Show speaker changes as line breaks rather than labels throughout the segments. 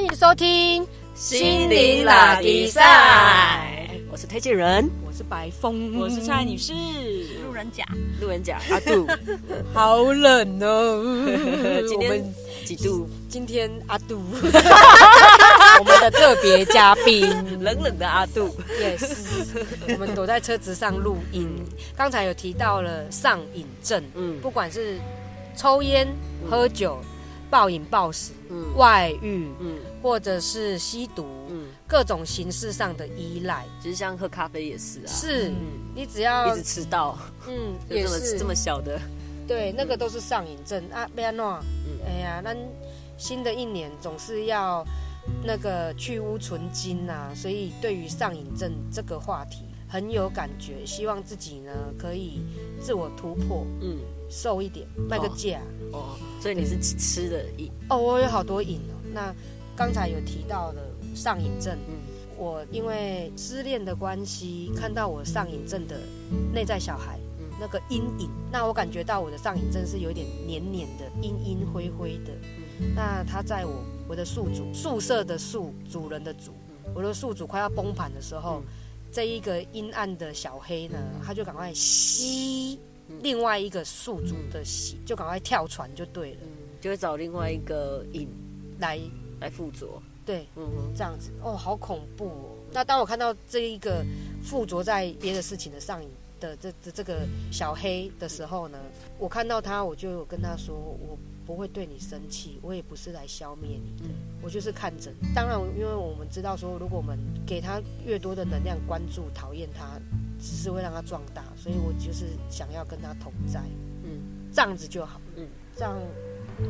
欢迎收听
心灵拉迪赛，我是推荐人，
我是白风，
我是蔡女士，
路人甲，
路人甲阿杜，
好冷哦，
今天几度？
今天阿杜，我们的特别嘉宾，
冷冷的阿杜
，yes，我们躲在车子上录音，刚才有提到了上瘾症，嗯，不管是抽烟、喝酒。暴饮暴食，嗯，外遇，嗯，或者是吸毒，嗯，各种形式上的依赖，
其实像喝咖啡也是啊，
是，你只要
一直迟到，嗯，也是。这么小的，
对，那个都是上瘾症。啊，贝安诺，哎呀，那新的一年总是要那个去污存精呐，所以对于上瘾症这个话题很有感觉，希望自己呢可以自我突破，嗯。瘦一点，卖个价
哦。所以你是吃的瘾
哦，我有好多瘾哦。那刚才有提到的上瘾症，嗯，我因为失恋的关系，看到我上瘾症的内在小孩，嗯，那个阴影，那我感觉到我的上瘾症是有点黏黏的、阴阴灰灰的。那他在我我的宿主宿舍的宿主人的主，我的宿主快要崩盘的时候，这一个阴暗的小黑呢，他就赶快吸。另外一个宿主的喜，就赶快跳船就对了，
就会找另外一个影
来。
来附着，
对，嗯哼，这样子。哦，好恐怖哦。那当我看到这一个附着在别的事情的上瘾的这这这个小黑的时候呢，我看到他，我就跟他说，我不会对你生气，我也不是来消灭你的，我就是看着。当然，因为我们知道说，如果我们给他越多的能量关注，讨厌他。只是会让他壮大，所以我就是想要跟他同在，嗯，这样子就好，嗯，这样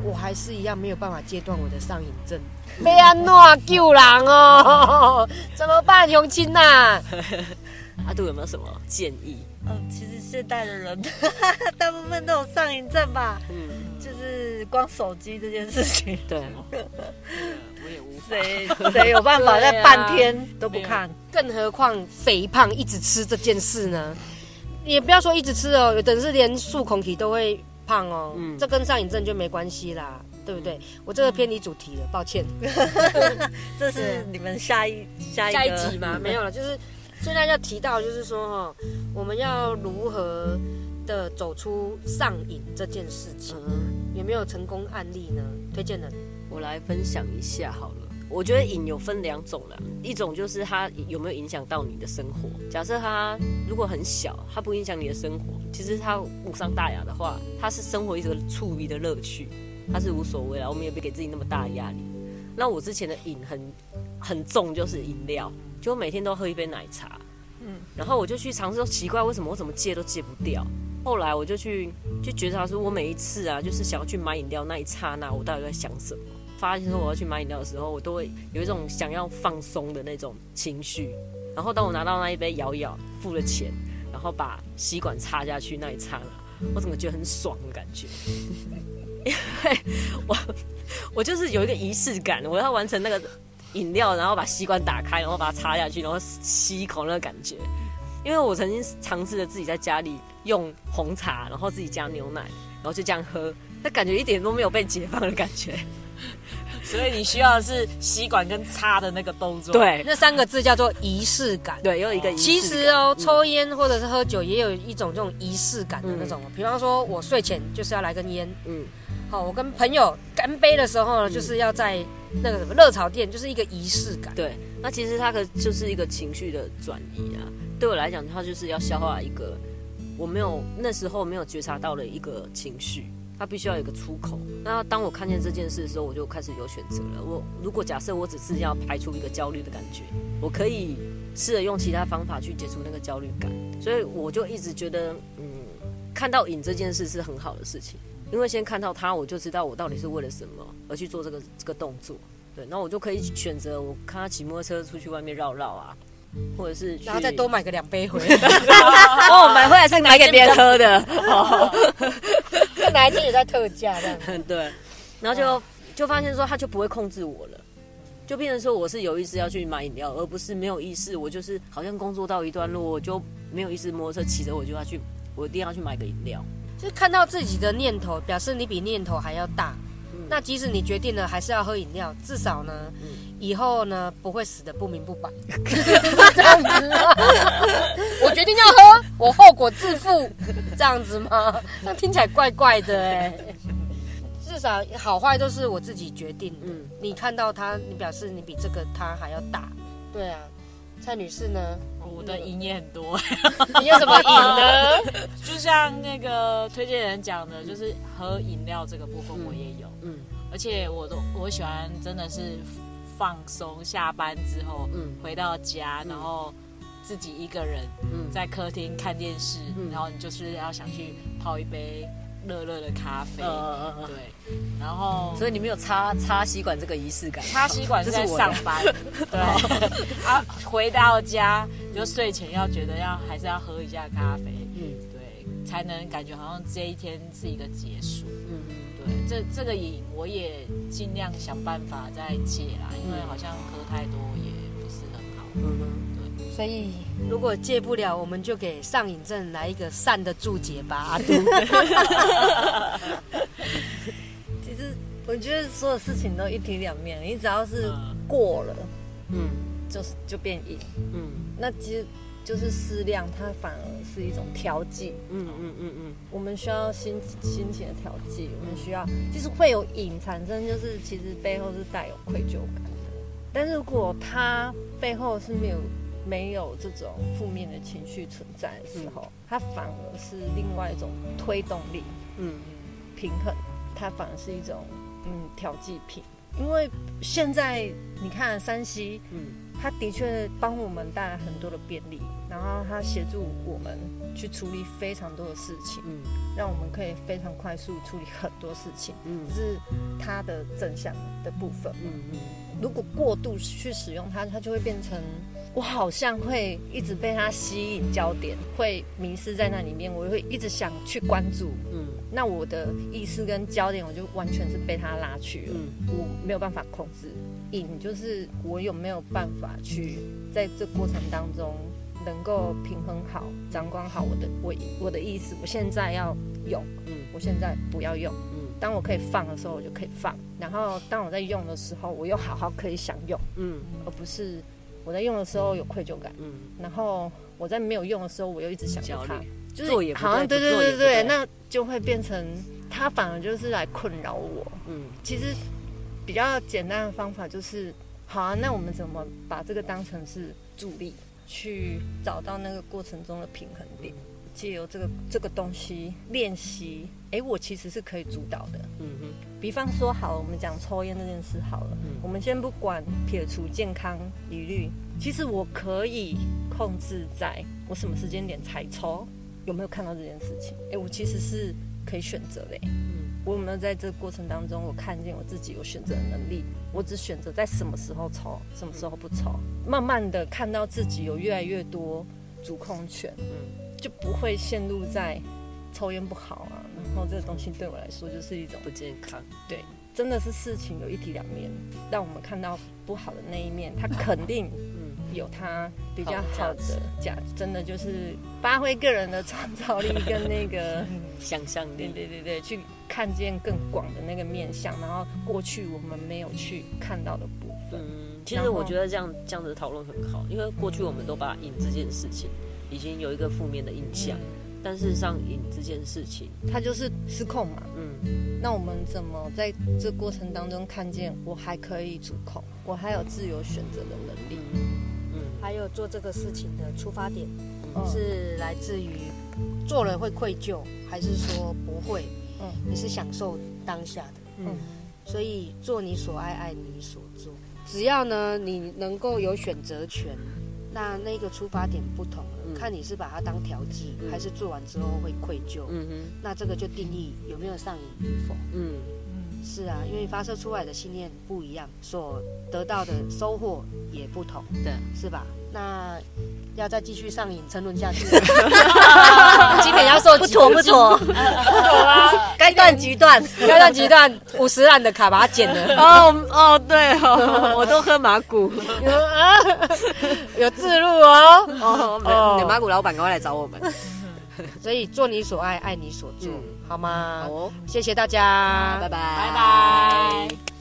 我还是一样没有办法戒断我的上瘾症。被安诺救人哦，怎么办，永清呐？
阿杜有没有什么建议？
嗯，其实现代的人大部分都有上瘾症吧，嗯，就是光手机这件事情，
对。
谁谁有办法在半天都不看？
更何况肥胖一直吃这件事呢？也不要说一直吃哦，有的人是连漱口体都会胖哦。嗯，这跟上瘾症就没关系啦，对不对？我这个偏离主题了，抱歉。
这是你们下一下
一集吗？没有了，就是现在要提到，就是说哈，我们要如何的走出上瘾这件事情？有没有成功案例呢？推荐的，
我来分享一下好了。我觉得瘾有分两种啦，一种就是它有没有影响到你的生活。假设它如果很小，它不影响你的生活，其实它无伤大雅的话，它是生活一个触鼻的乐趣，它是无所谓啦。我们也不给自己那么大的压力。那我之前的瘾很很重，就是饮料，就每天都喝一杯奶茶。嗯，然后我就去尝试说奇怪，为什么我怎么戒都戒不掉？后来我就去就觉察说，我每一次啊，就是想要去买饮料那一刹那，我到底在想什么？发现说我要去买饮料的时候，我都会有一种想要放松的那种情绪。然后当我拿到那一杯摇摇，付了钱，然后把吸管插下去那一刹那，我怎么觉得很爽的感觉？因为我我就是有一个仪式感，我要完成那个饮料，然后把吸管打开，然后把它插下去，然后吸一口那个感觉。因为我曾经尝试着自己在家里用红茶，然后自己加牛奶，然后就这样喝，那感觉一点都没有被解放的感觉。
所以你需要的是吸管跟擦的那个动作。
对，
那三个字叫做仪式感。
对，有一个仪式。
其实哦，抽烟或者是喝酒，也有一种这种仪式感的那种。比方说，我睡前就是要来根烟。嗯。好，我跟朋友干杯的时候呢，就是要在那个什么热炒店，就是一个仪式感。
对。那其实它可就是一个情绪的转移啊。对我来讲，它就是要消化一个我没有那时候没有觉察到的一个情绪。他必须要有个出口。那当我看见这件事的时候，我就开始有选择了。我如果假设我只是要排除一个焦虑的感觉，我可以试着用其他方法去解除那个焦虑感。所以我就一直觉得，嗯，看到影这件事是很好的事情，因为先看到他，我就知道我到底是为了什么而去做这个这个动作。对，那我就可以选择，我看他骑摩托车出去外面绕绕啊，或者是
然后再多买个两杯回来。
哦，买回来是买给别人喝的。
哪一天也在特价这样，
对，然后就就发现说他就不会控制我了，就变成说我是有意识要去买饮料，而不是没有意识，我就是好像工作到一段路，我就没有意识摩托车骑着我就要去，我一定要去买个饮料，
就看到自己的念头，表示你比念头还要大，嗯，那即使你决定了还是要喝饮料，至少呢，以后呢不会死的不明不白，这样子？我决定要喝，我后果自负，这样子吗？那听起来怪怪的哎。至少好坏都是我自己决定的。你看到他，你表示你比这个他还要大。对啊，蔡女士呢？
我的赢也很多，
你有什么赢呢？
就像那个推荐人讲的，就是喝饮料这个部分我也有，嗯，而且我都我喜欢真的是放松，下班之后，嗯，回到家，然后自己一个人，嗯，在客厅看电视，然后你就是要想去泡一杯。热热的咖啡，对，然后
所以你没有插插吸管这个仪式感，
插吸管是在上班，对，啊，回到家就睡前要觉得要还是要喝一下咖啡，嗯，对，才能感觉好像这一天是一个结束，嗯嗯，对，这这个瘾我也尽量想办法再戒啦，因为好像喝太多也不是很好，嗯
嗯。所以，如果戒不了，我们就给上瘾症来一个善的注解吧，阿杜。
其实，我觉得所有事情都一体两面，你只要是过了，嗯，就是就变瘾，嗯，那其实就是适量，它反而是一种调剂，嗯嗯嗯嗯。我们需要心心情的调剂，我们需要，就是会有瘾产生，就是其实背后是带有愧疚感的。但是如果它背后是没有。没有这种负面的情绪存在的时候，它反而是另外一种推动力，嗯，平衡，它反而是一种嗯调剂品。因为现在你看山西，嗯，它的确帮我们带来很多的便利，然后它协助我们去处理非常多的事情，嗯，让我们可以非常快速处理很多事情，嗯，这是它的正向的部分，嗯嗯。如果过度去使用它，它就会变成。我好像会一直被它吸引焦点，会迷失在那里面，我会一直想去关注，嗯，那我的意识跟焦点，我就完全是被他拉去了，嗯，我没有办法控制。瘾就是我有没有办法去在这过程当中能够平衡好、掌管好我的我我的意思。我现在要用，嗯，我现在不要用，嗯，当我可以放的时候，我就可以放，然后当我在用的时候，我又好好可以享用，嗯，而不是。我在用的时候有愧疚感，嗯，然后我在没有用的时候，我又一直想着它，
就是
好像对对对对，那就会变成他反而就是来困扰我，嗯，其实比较简单的方法就是，好啊，那我们怎么把这个当成是助力，去找到那个过程中的平衡点，借由这个这个东西练习，哎，我其实是可以主导的，嗯哼。比方说，好，我们讲抽烟这件事好了。我们先不管撇除健康疑虑，其实我可以控制在我什么时间点才抽，有没有看到这件事情？哎，我其实是可以选择嘞。嗯，我有没有在这个过程当中，我看见我自己有选择的能力？我只选择在什么时候抽，什么时候不抽。慢慢的看到自己有越来越多主控权，嗯，就不会陷入在抽烟不好啊。然后这个东西对我来说就是一种
不健康，
对，真的是事情有一体两面，让我们看到不好的那一面，它肯定有它比较好的价值，真的就是发挥个人的创造力跟那个
想象力，
对对对对，去看见更广的那个面相，然后过去我们没有去看到的部分。嗯，
其实我觉得这样这样子讨论很好，因为过去我们都把瘾这件事情已经有一个负面的印象。但事实上瘾这件事情，
它就是失控嘛。嗯，那我们怎么在这过程当中看见我还可以主控，我还有自由选择的能力？嗯，还有做这个事情的出发点是来自于做了会愧疚，还是说不会？嗯，你是享受当下的。嗯，所以做你所爱，爱你所做，只要呢你能够有选择权，那那个出发点不同了。看你是把它当调剂，还是做完之后会愧疚？嗯哼，那这个就定义有没有上瘾与否。嗯嗯，是啊，因为发射出来的信念不一样，所得到的收获也不同，
对，
是吧？那要再继续上瘾沉沦下去，今天要受
不妥不妥，不妥
啊！
该断即断，
该断即断，五十万的卡把它剪了。
哦哦，对哦，我都喝马古，
有啊，有自录哦。
哦，马古老板赶快来找我们。
所以做你所爱，爱你所做，好吗？
好，
谢谢大家，
拜拜，
拜拜。